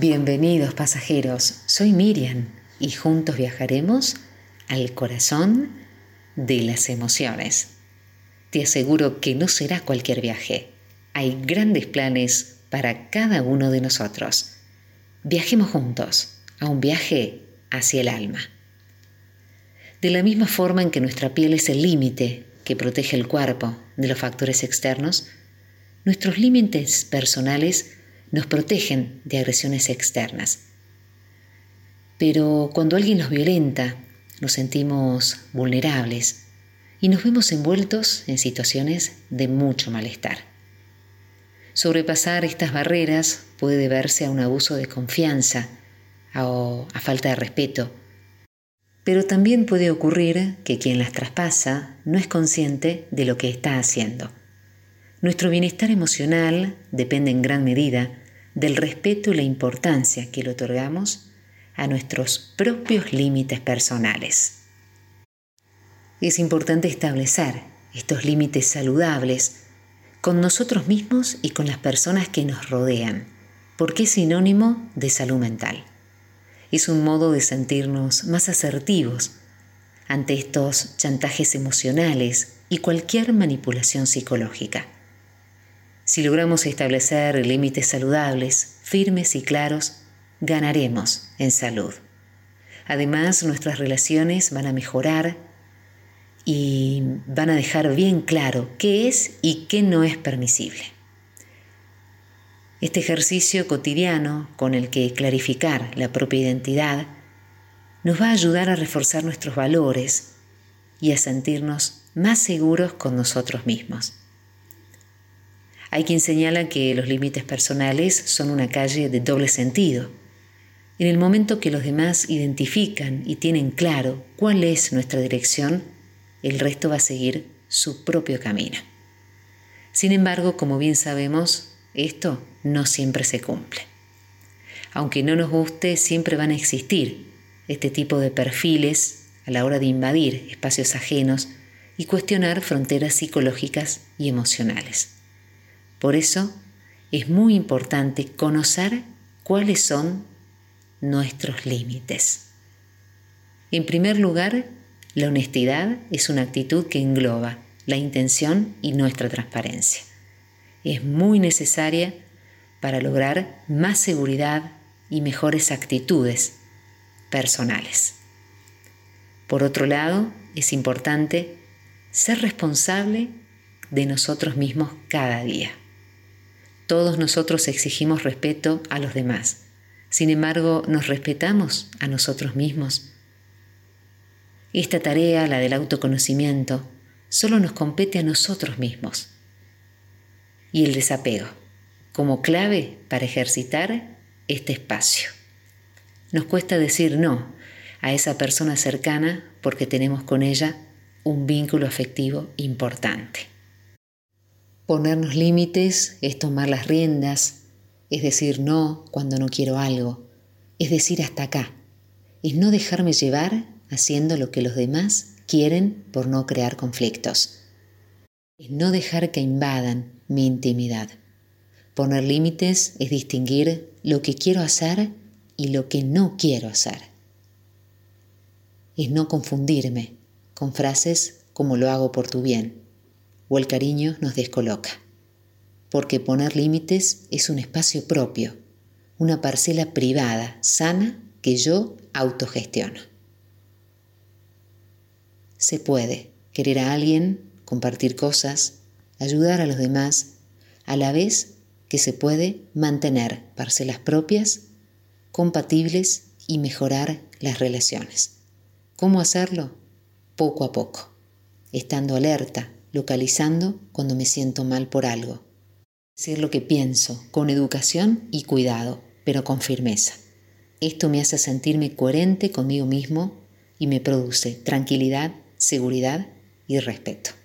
Bienvenidos pasajeros, soy Miriam y juntos viajaremos al corazón de las emociones. Te aseguro que no será cualquier viaje. Hay grandes planes para cada uno de nosotros. Viajemos juntos a un viaje hacia el alma. De la misma forma en que nuestra piel es el límite que protege el cuerpo de los factores externos, nuestros límites personales nos protegen de agresiones externas. Pero cuando alguien nos violenta, nos sentimos vulnerables y nos vemos envueltos en situaciones de mucho malestar. Sobrepasar estas barreras puede deberse a un abuso de confianza o a falta de respeto, pero también puede ocurrir que quien las traspasa no es consciente de lo que está haciendo. Nuestro bienestar emocional depende en gran medida del respeto y la importancia que le otorgamos a nuestros propios límites personales. Es importante establecer estos límites saludables con nosotros mismos y con las personas que nos rodean, porque es sinónimo de salud mental. Es un modo de sentirnos más asertivos ante estos chantajes emocionales y cualquier manipulación psicológica. Si logramos establecer límites saludables, firmes y claros, ganaremos en salud. Además, nuestras relaciones van a mejorar y van a dejar bien claro qué es y qué no es permisible. Este ejercicio cotidiano con el que clarificar la propia identidad nos va a ayudar a reforzar nuestros valores y a sentirnos más seguros con nosotros mismos. Hay quien señala que los límites personales son una calle de doble sentido. En el momento que los demás identifican y tienen claro cuál es nuestra dirección, el resto va a seguir su propio camino. Sin embargo, como bien sabemos, esto no siempre se cumple. Aunque no nos guste, siempre van a existir este tipo de perfiles a la hora de invadir espacios ajenos y cuestionar fronteras psicológicas y emocionales. Por eso es muy importante conocer cuáles son nuestros límites. En primer lugar, la honestidad es una actitud que engloba la intención y nuestra transparencia. Es muy necesaria para lograr más seguridad y mejores actitudes personales. Por otro lado, es importante ser responsable de nosotros mismos cada día. Todos nosotros exigimos respeto a los demás. Sin embargo, ¿nos respetamos a nosotros mismos? Esta tarea, la del autoconocimiento, solo nos compete a nosotros mismos. Y el desapego, como clave para ejercitar este espacio. Nos cuesta decir no a esa persona cercana porque tenemos con ella un vínculo afectivo importante. Ponernos límites es tomar las riendas, es decir no cuando no quiero algo, es decir hasta acá, es no dejarme llevar haciendo lo que los demás quieren por no crear conflictos, es no dejar que invadan mi intimidad. Poner límites es distinguir lo que quiero hacer y lo que no quiero hacer. Es no confundirme con frases como lo hago por tu bien o el cariño nos descoloca. Porque poner límites es un espacio propio, una parcela privada, sana, que yo autogestiono. Se puede querer a alguien, compartir cosas, ayudar a los demás, a la vez que se puede mantener parcelas propias, compatibles y mejorar las relaciones. ¿Cómo hacerlo? Poco a poco, estando alerta, localizando cuando me siento mal por algo. Decir lo que pienso, con educación y cuidado, pero con firmeza. Esto me hace sentirme coherente conmigo mismo y me produce tranquilidad, seguridad y respeto.